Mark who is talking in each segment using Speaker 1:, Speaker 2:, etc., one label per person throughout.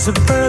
Speaker 1: Fields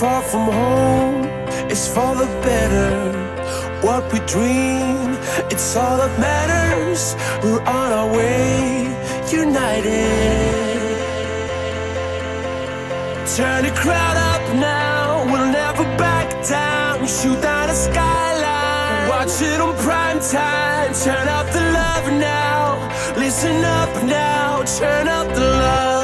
Speaker 1: far from home, it's for the better. What we dream, it's all that matters. We're on our way, united. Turn the crowd up now, we'll never back down. Shoot down the skyline, watch it on prime time. Turn up the love now, listen up now, turn up the love.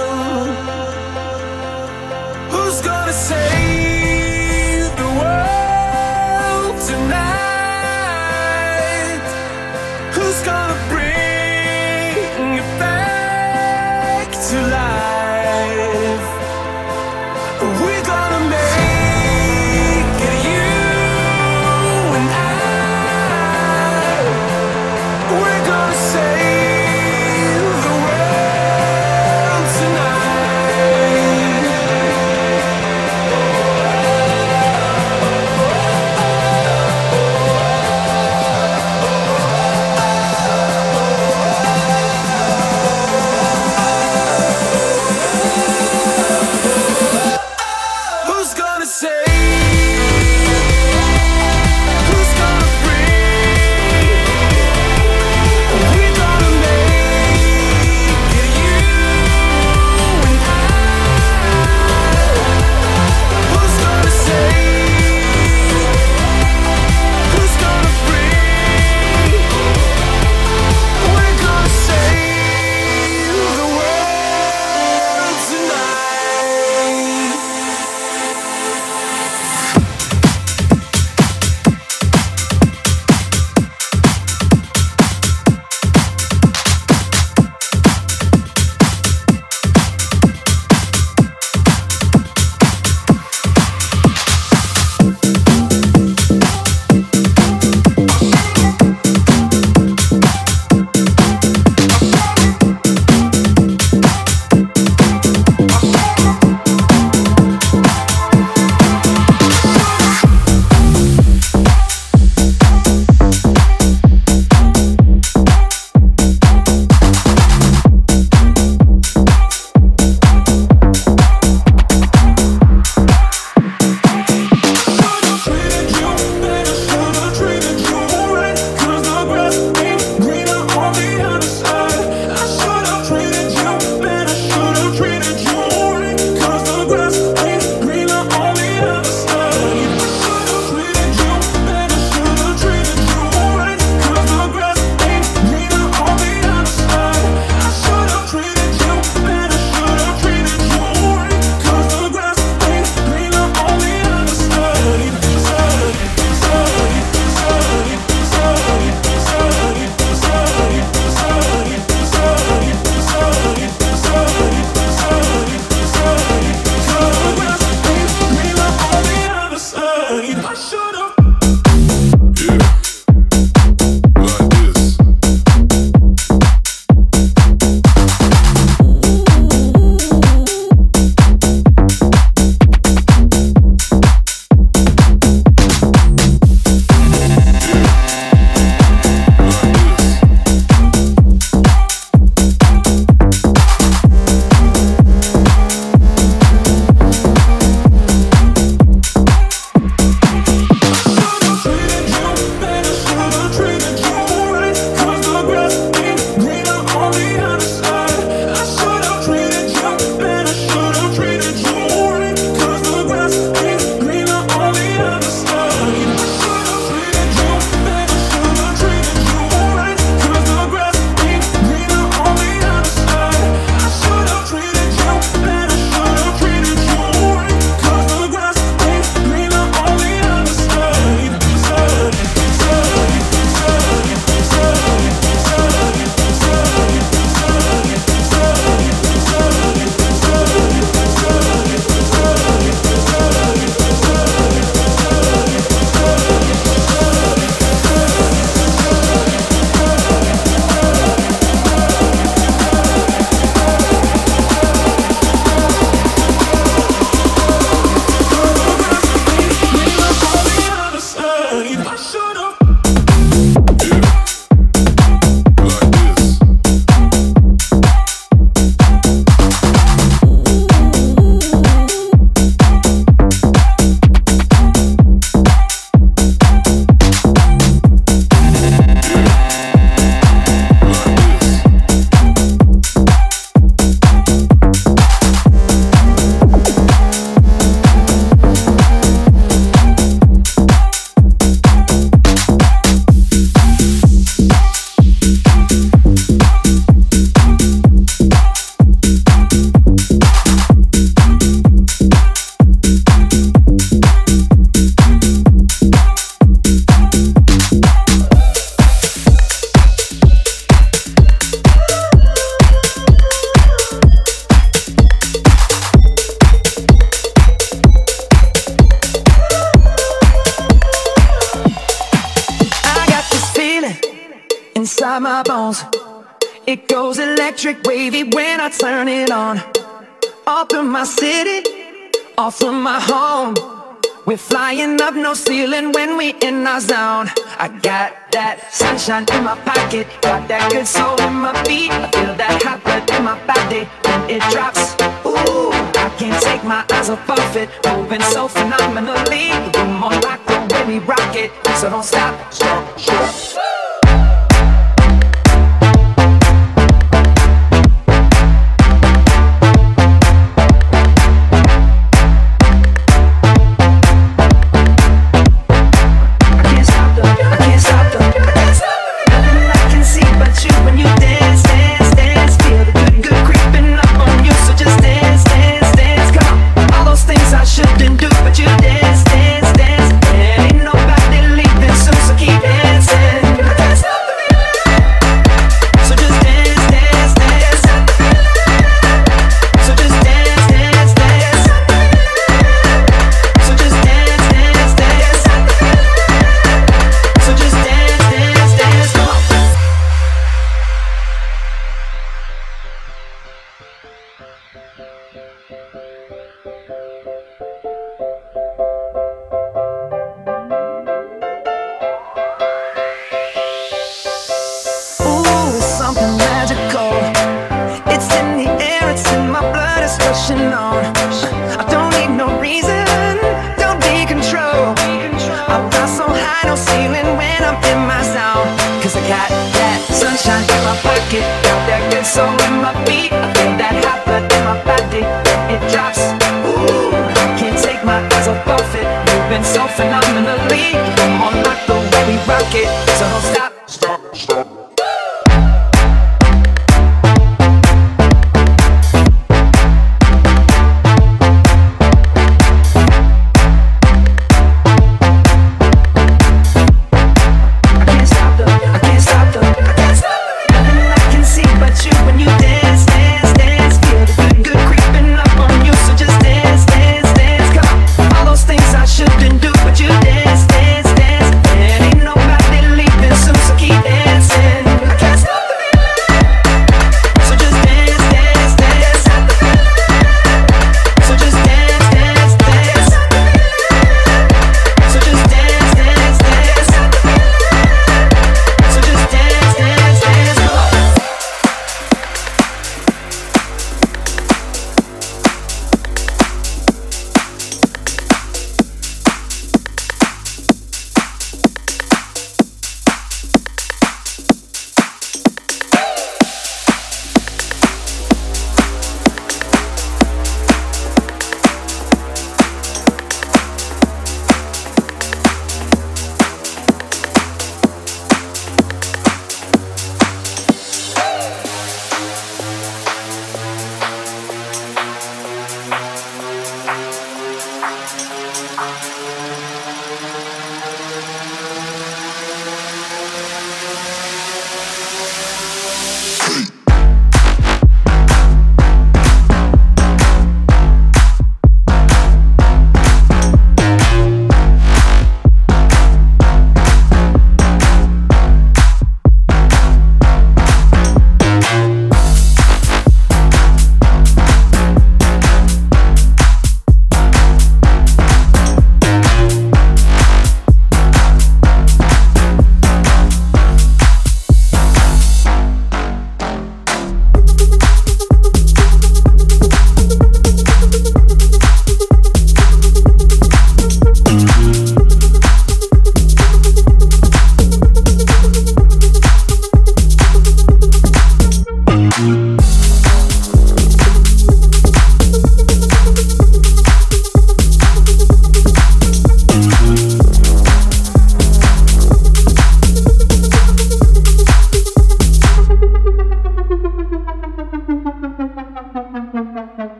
Speaker 2: when it drops. Ooh, I can't take my eyes off of it. Moving so phenomenally. Come more rock the way we rock it. So don't stop. Stop, stop.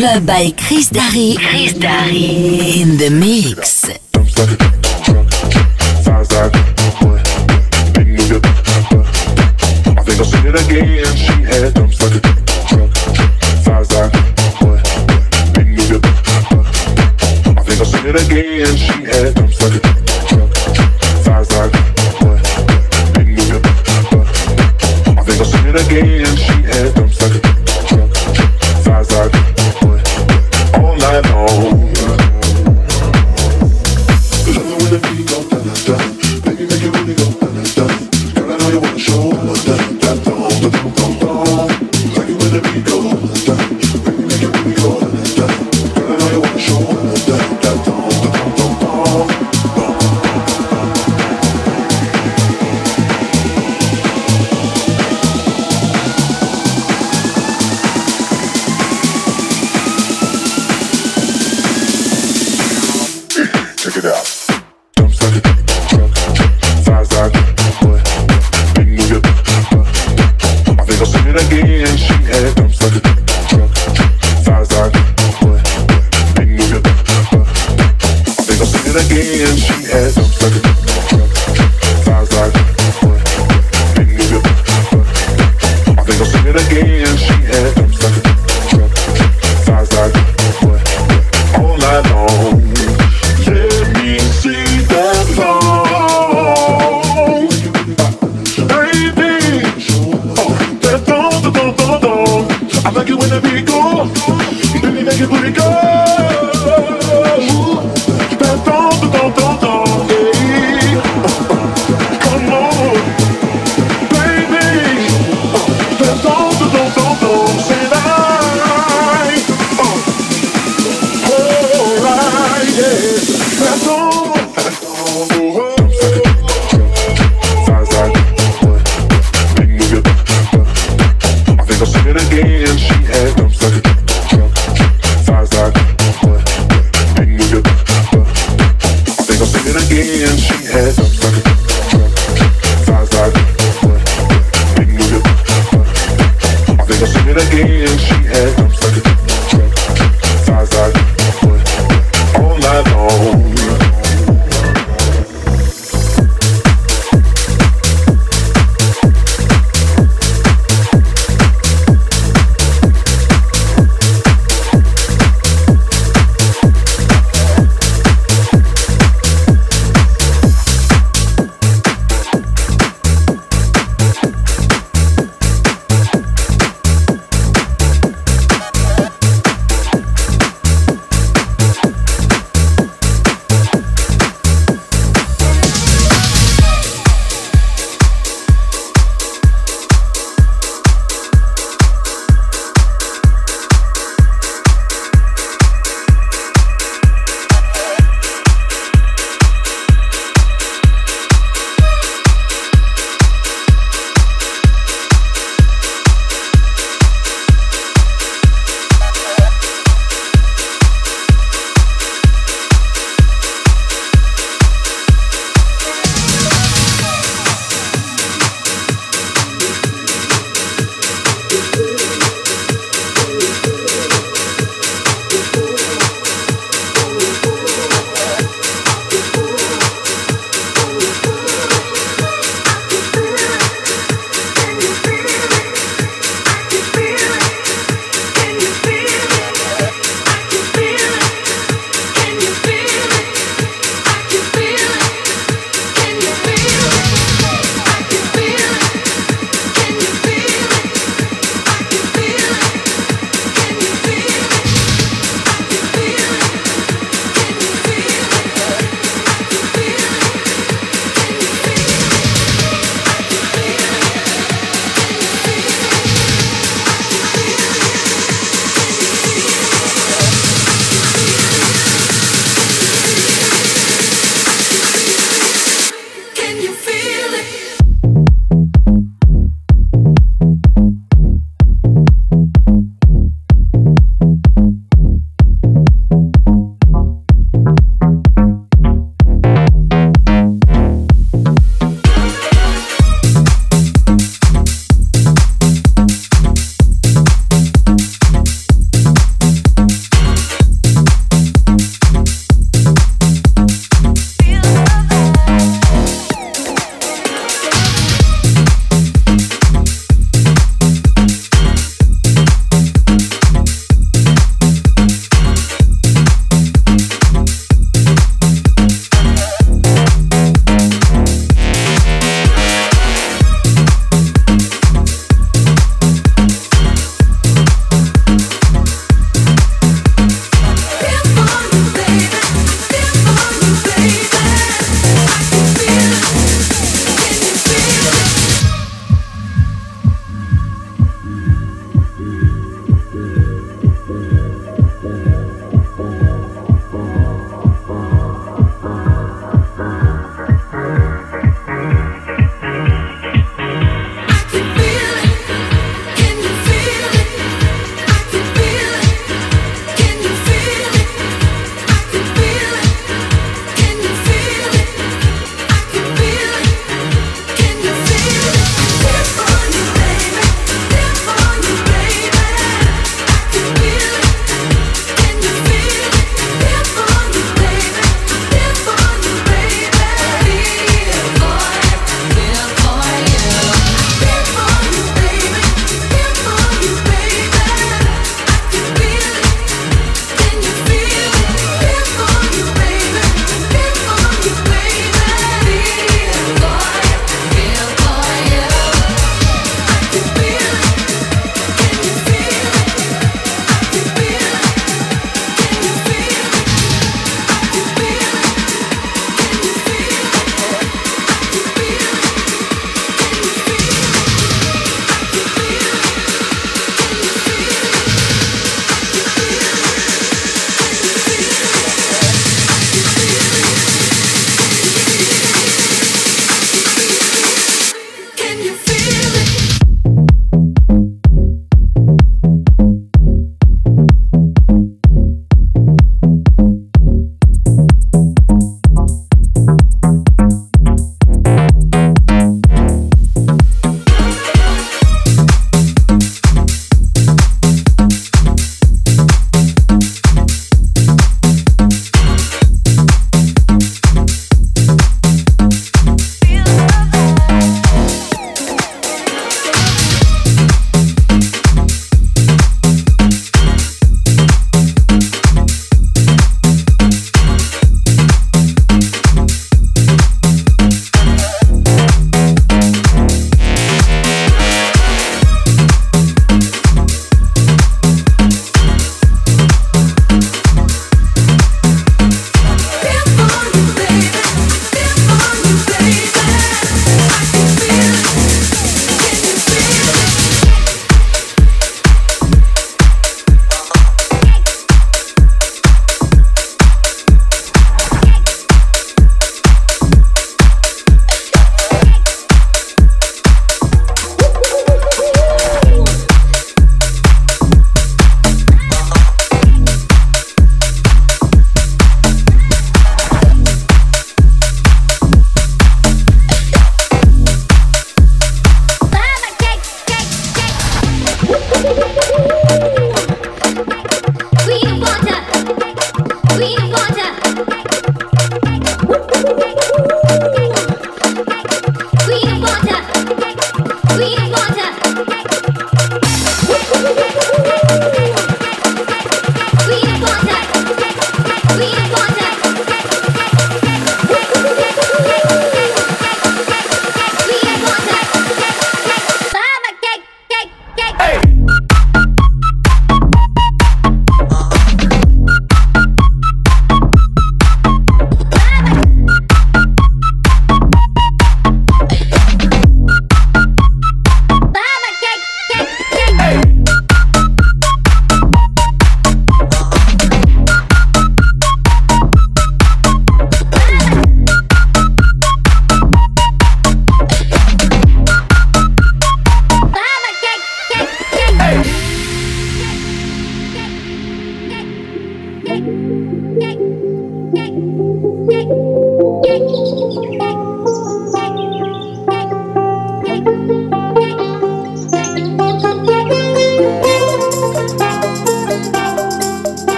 Speaker 3: Club by Chris Darry. Chris Darry in the mix.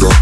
Speaker 4: rock